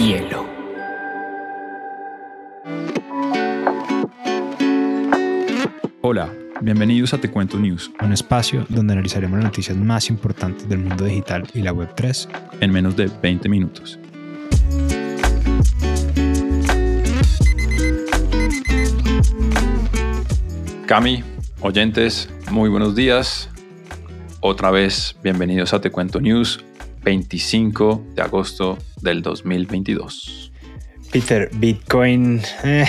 Rompehielo. Hola, bienvenidos a Te Cuento News, un espacio donde analizaremos las noticias más importantes del mundo digital y la Web3 en menos de 20 minutos. Cami, oyentes, muy buenos días. Otra vez, bienvenidos a Te Cuento News, 25 de agosto del 2022. Peter, Bitcoin eh,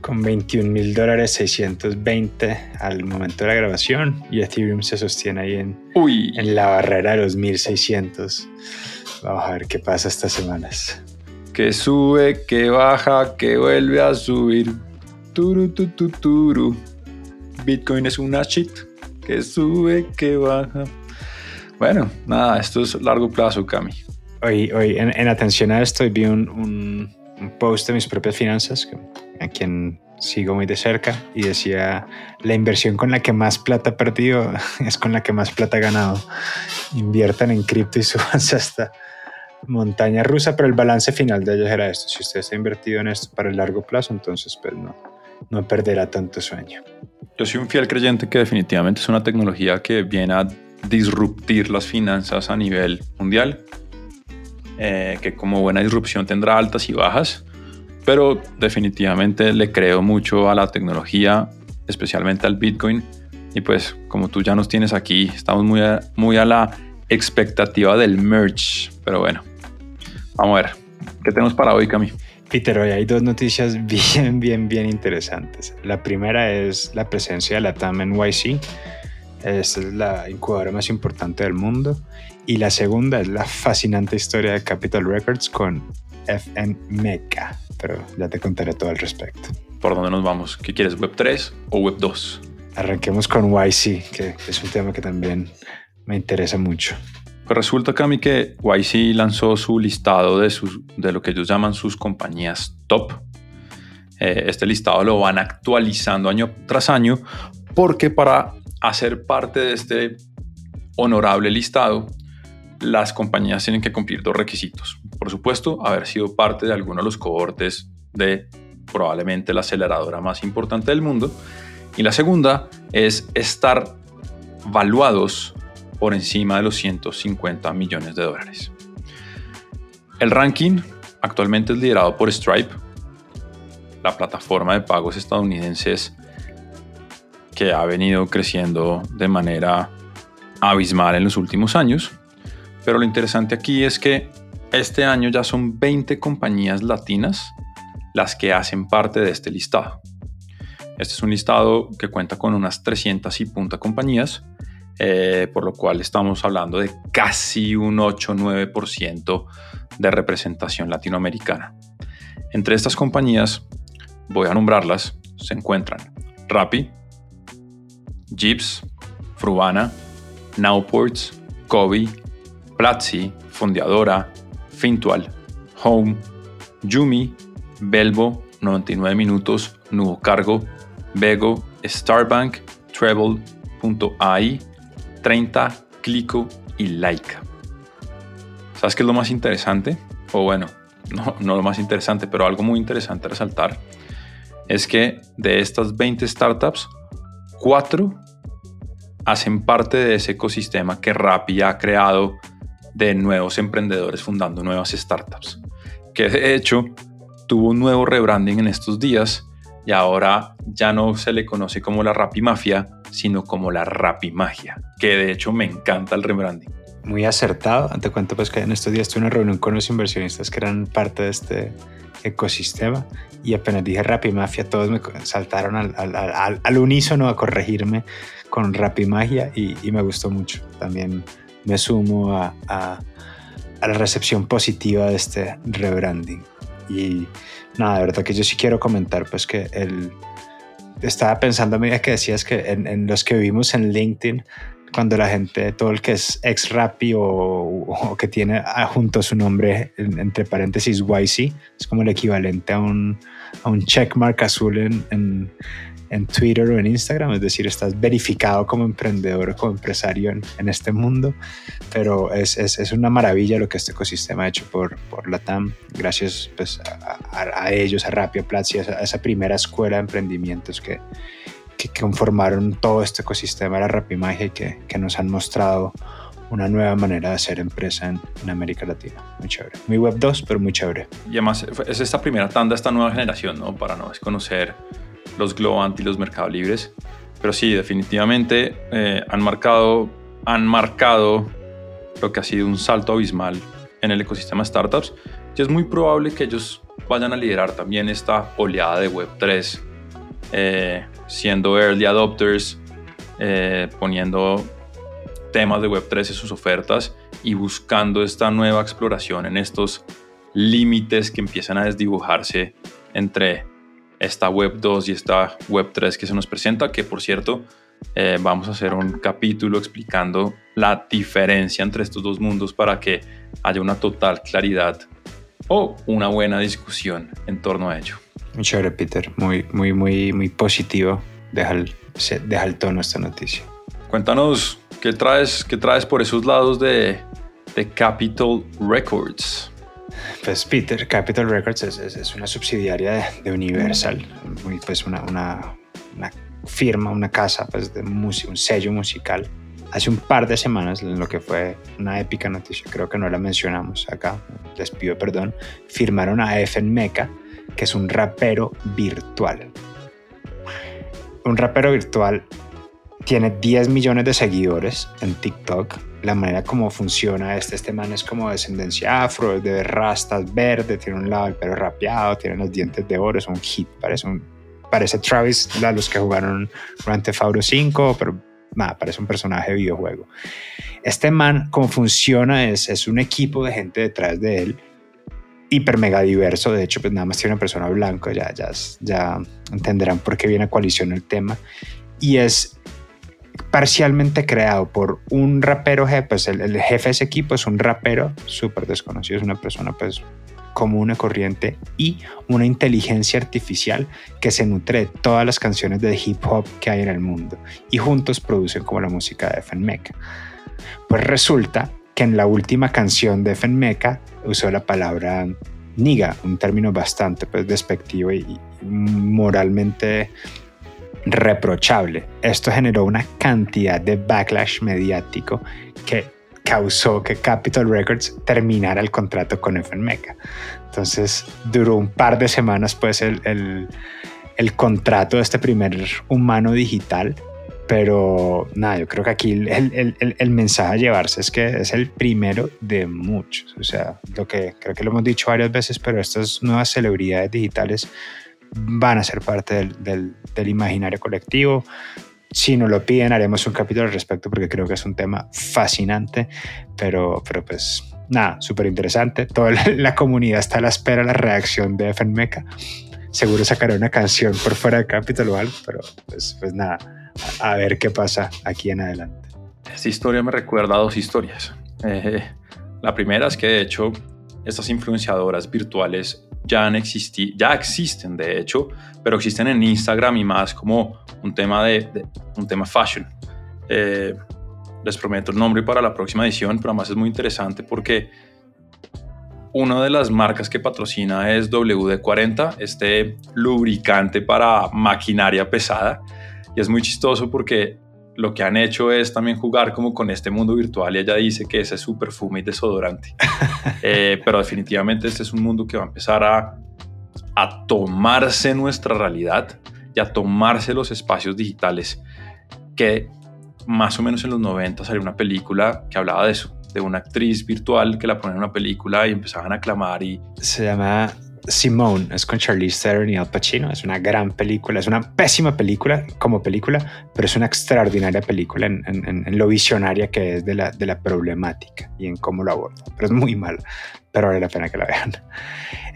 con 21 mil dólares 620 al momento de la grabación y Ethereum se sostiene ahí en, en la barrera de los 1600. Vamos a ver qué pasa estas semanas. Que sube, que baja, que vuelve a subir. Turu, tu, turu. Bitcoin es una shit. Que sube, que baja. Bueno, nada, esto es largo plazo, Cami. Hoy, hoy en, atención a esto, vi un, un, post de mis propias finanzas, a quien sigo muy de cerca, y decía, la inversión con la que más plata he perdido es con la que más plata he ganado. Inviertan en cripto y subanse hasta montaña rusa, pero el balance final de ellos era esto. Si usted está invertido en esto para el largo plazo, entonces pues no, no perderá tanto sueño. Yo soy un fiel creyente que definitivamente es una tecnología que viene a disruptir las finanzas a nivel mundial, eh, que como buena disrupción tendrá altas y bajas, pero definitivamente le creo mucho a la tecnología, especialmente al Bitcoin. Y pues como tú ya nos tienes aquí, estamos muy a, muy a la expectativa del merge. Pero bueno, vamos a ver, ¿qué tenemos para hoy, Cami? Peter, hoy hay dos noticias bien, bien, bien interesantes. La primera es la presencia de la TAM en YC esta es la incubadora más importante del mundo. Y la segunda es la fascinante historia de Capital Records con FM Meca. Pero ya te contaré todo al respecto. ¿Por dónde nos vamos? ¿Qué quieres, Web 3 o Web 2? Arranquemos con YC, que es un tema que también me interesa mucho. Pues resulta, Cami, que YC lanzó su listado de, sus, de lo que ellos llaman sus compañías top. Eh, este listado lo van actualizando año tras año porque para hacer parte de este honorable listado, las compañías tienen que cumplir dos requisitos. Por supuesto, haber sido parte de alguno de los cohortes de probablemente la aceleradora más importante del mundo. Y la segunda es estar valuados por encima de los 150 millones de dólares. El ranking actualmente es liderado por Stripe, la plataforma de pagos estadounidenses que ha venido creciendo de manera abismal en los últimos años. Pero lo interesante aquí es que este año ya son 20 compañías latinas las que hacen parte de este listado. Este es un listado que cuenta con unas 300 y punta compañías, eh, por lo cual estamos hablando de casi un 8-9% de representación latinoamericana. Entre estas compañías, voy a nombrarlas, se encuentran Rappi, Jeeps, Frubana, Nowports, Kobe, Platzi, Fondeadora, Fintual, Home, Yumi, Belbo, 99 minutos, Nuevo Cargo, Bego, Starbank, Treble.ai, 30, Clico y Laika. ¿Sabes qué es lo más interesante? O bueno, no, no lo más interesante, pero algo muy interesante a resaltar es que de estas 20 startups, cuatro hacen parte de ese ecosistema que Rappi ha creado de nuevos emprendedores fundando nuevas startups, que de hecho tuvo un nuevo rebranding en estos días y ahora ya no se le conoce como la Rappi Mafia, sino como la Rappi Magia, que de hecho me encanta el rebranding. Muy acertado. Te cuento pues que en estos días tuve una reunión con los inversionistas que eran parte de este ecosistema y apenas dije Rappi Mafia, todos me saltaron al, al, unísono a corregirme con Rappi Magia y, y, me gustó mucho. También me sumo a, a, a, la recepción positiva de este rebranding. Y nada, de verdad que yo sí quiero comentar pues que el... Estaba pensando a medida que decías que en, en los que vivimos en LinkedIn cuando la gente, todo el que es ex Rappi o, que tiene junto a su nombre, entre paréntesis YC, es como el equivalente a un, a un checkmark azul en, en Twitter o en Instagram, es decir, estás verificado como emprendedor o como empresario en, en este mundo, pero es, es, es, una maravilla lo que este ecosistema ha hecho por, por la TAM, gracias pues, a, a, ellos, a Platzi, a, a esa primera escuela de emprendimientos que, que conformaron todo este ecosistema de la Rapimagia y que, que nos han mostrado una nueva manera de hacer empresa en, en, América Latina. Muy chévere. Muy web 2, pero muy chévere. Y además es esta primera tanda, esta nueva generación, ¿no? Para no desconocer los Globant y los Mercados Libres. Pero sí, definitivamente eh, han, marcado, han marcado lo que ha sido un salto abismal en el ecosistema de startups. Y es muy probable que ellos vayan a liderar también esta oleada de Web 3, eh, siendo early adopters, eh, poniendo temas de Web3 en sus ofertas y buscando esta nueva exploración en estos límites que empiezan a desdibujarse entre esta Web 2 y esta Web 3 que se nos presenta, que por cierto eh, vamos a hacer un capítulo explicando la diferencia entre estos dos mundos para que haya una total claridad o una buena discusión en torno a ello. Muy chévere, Peter. Muy, muy, muy, muy positivo. Deja el, deja el tono esta noticia. Cuéntanos qué traes, qué traes por esos lados de, de Capitol Records. Pues Peter, Capitol Records es, es, es una subsidiaria de, de Universal, muy, pues una, una, una, firma, una casa pues de un sello musical. Hace un par de semanas, en lo que fue una épica noticia, creo que no la mencionamos acá, les pido perdón, firmaron a Efen Mecha, que es un rapero virtual. Un rapero virtual tiene 10 millones de seguidores en TikTok. La manera como funciona este, este man es como descendencia afro, de rastas verde, tiene un lado el pelo rapeado, tiene los dientes de oro, es un hit, parece un parece Travis, a los que jugaron Grand Theft Auto 5, pero nada, parece un personaje de videojuego. Este man, como funciona, es, es un equipo de gente detrás de él, hiper mega diverso, de hecho, pues nada más tiene una persona blanca, ya, ya, ya entenderán por qué viene a coalición el tema, y es parcialmente creado por un rapero, pues el, jefe de ese equipo es un rapero súper desconocido, es una persona pues común y corriente y una inteligencia artificial que se nutre de todas las canciones de hip hop que hay en el mundo y juntos producen como la música de FNMECA. Pues resulta que en la última canción de FNMECA usó la palabra niga, un término bastante pues, despectivo y moralmente reprochable. Esto generó una cantidad de backlash mediático que causó que Capitol Records terminara el contrato con FNMECA. Entonces duró un par de semanas pues el, el, contrato de este primer humano digital, pero nada, yo creo que aquí el, el, el, mensaje a llevarse es que es el primero de muchos. O sea, lo que creo que lo hemos dicho varias veces, pero estas nuevas celebridades digitales van a ser parte del, del, del imaginario colectivo si nos lo piden, haremos un capítulo al respecto porque creo que es un tema fascinante, pero, pero pues nada, súper interesante. Toda la, la, comunidad está a la espera de la reacción de FNMECA. Seguro sacará una canción por fuera de capítulo o algo, pero pues, pues nada, a, ver qué pasa aquí en adelante. Esta historia me recuerda a dos historias. Eh, la primera es que de hecho estas influenciadoras virtuales ya, han existi ya existen de hecho, pero existen en Instagram y más como un tema de, de un tema fashion. Eh, les prometo el nombre para la próxima edición, pero además es muy interesante porque una de las marcas que patrocina es WD-40, este lubricante para maquinaria pesada. Y es muy chistoso porque lo que han hecho es también jugar como con este mundo virtual y ella dice que ese es su perfume y desodorante. eh, pero definitivamente este es un mundo que va a empezar a, a tomarse nuestra realidad y a tomarse los espacios digitales que más o menos en los 90 salió una película que hablaba de eso, de una actriz virtual que la ponían en una película y empezaban a clamar y... Se llama Simone, es con Charlize Theron y Al Pacino, es una gran película, es una pésima película como película, pero es una extraordinaria película en, en, en lo visionaria que es de la, de la problemática y en cómo lo aborda, pero es muy mal, pero vale la pena que la vean.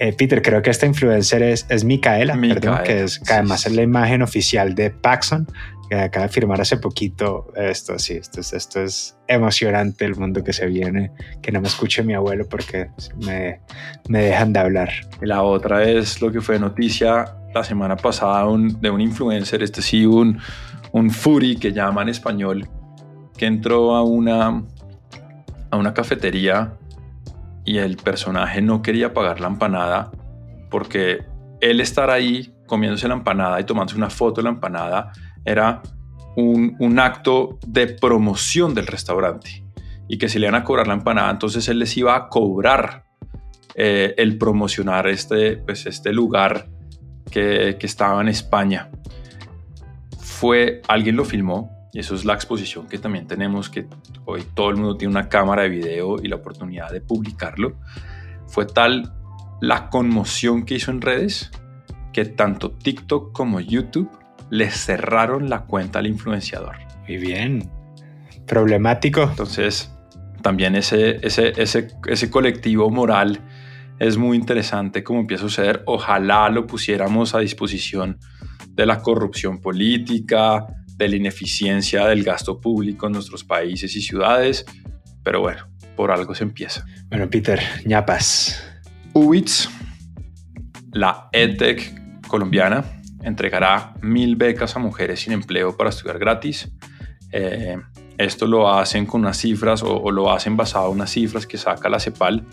Eh, Peter, creo que esta influencer es, es Micaela, Micaela perdón, que, es, que además es la imagen oficial de Paxson, que acaba de firmar hace poquito esto, sí, esto es, esto es emocionante el mundo que se viene, que no me escuche mi abuelo porque me, me dejan de hablar. La otra es lo que fue noticia la semana pasada de un influencer, este sí, un, un furi que llama en español, que entró a una, a una cafetería y el personaje no quería pagar la empanada porque él estar ahí comiéndose la empanada y tomándose una foto de la empanada era un, un acto de promoción del restaurante y que si le iban a cobrar la empanada, entonces él les iba a cobrar eh, el promocionar este, pues este lugar que, que, estaba en España. Fue, alguien lo filmó y eso es la exposición que también tenemos, que hoy todo el mundo tiene una cámara de video y la oportunidad de publicarlo. Fue tal la conmoción que hizo en redes que tanto TikTok como YouTube le cerraron la cuenta al influenciador. Muy bien. Problemático. Entonces, también ese, ese, ese, ese colectivo moral es muy interesante cómo empieza a suceder. Ojalá lo pusiéramos a disposición de la corrupción política, de la ineficiencia del gasto público en nuestros países y ciudades, pero bueno, por algo se empieza. Bueno, Peter, ñapas. UBITS, la EdTech colombiana, entregará mil becas a mujeres sin empleo para estudiar gratis. Eh, esto lo hacen con unas cifras o, lo hacen basado en unas cifras que saca la CEPAL,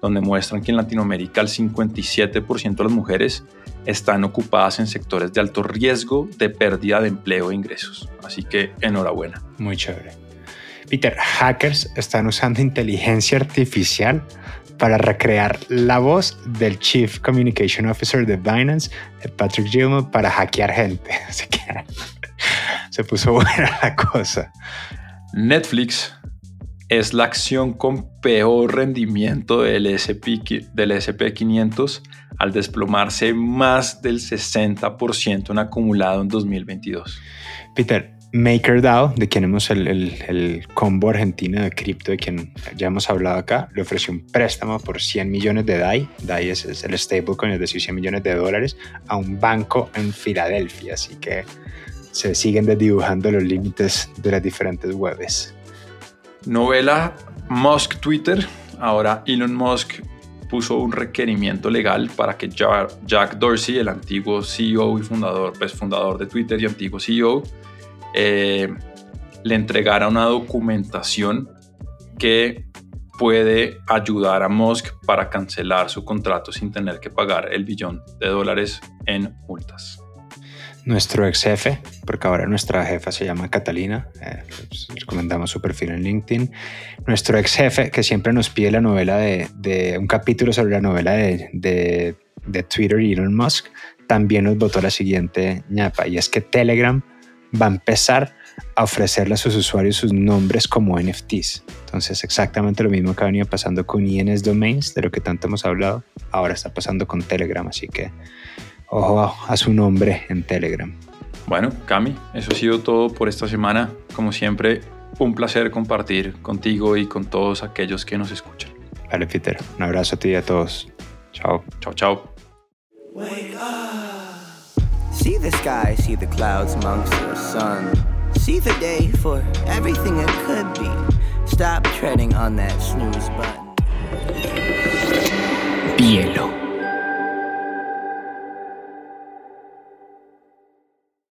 donde muestran que en Latinoamérica el 57% de las mujeres están ocupadas en sectores de alto riesgo de pérdida de empleo e ingresos. Así que enhorabuena. Muy chévere. Peter, hackers están usando inteligencia artificial para recrear la voz del Chief Communication Officer de Binance, Patrick Gilmour, para hackear gente. Así que se puso buena la cosa. Netflix es la acción con peor rendimiento del SP, del SP500 al desplomarse más del 60% en acumulado en 2022. Peter, MakerDAO, de quien hemos el, el, combo argentino de cripto, de quien ya hemos hablado acá, le ofreció un préstamo por 100 millones de DAI, DAI es, es el stablecoin, es decir, 100 millones de dólares, a un banco en Filadelfia. Así que se siguen desdibujando los límites de las diferentes webs. Novela Musk Twitter. Ahora Elon Musk puso un requerimiento legal para que Jack Dorsey, el antiguo CEO y fundador, pues fundador de Twitter y antiguo CEO, eh, le entregara una documentación que puede ayudar a Musk para cancelar su contrato sin tener que pagar el billón de dólares en multas. Nuestro ex jefe, porque ahora nuestra jefa se llama Catalina, eh, pues, les comentamos su perfil en LinkedIn, nuestro ex jefe que siempre nos pide la novela de, un capítulo sobre la novela de, de, de Twitter y Elon Musk, también nos votó la siguiente ñapa, y es que Telegram va a empezar a ofrecerle a sus usuarios sus nombres como NFTs. Entonces, exactamente lo mismo que ha venido pasando con INS Domains, de lo que tanto hemos hablado, ahora está pasando con Telegram, así que ojo a su nombre en Telegram. Bueno, Cami, eso ha sido todo por esta semana. Como siempre, un placer compartir contigo y con todos aquellos que nos escuchan. Vale, Peter. Un abrazo a ti y a todos. Chao. Chao, chao. See the sky, see the clouds amongst the sun. See the day for everything it could be. Stop treading on that snooze button. Bielo.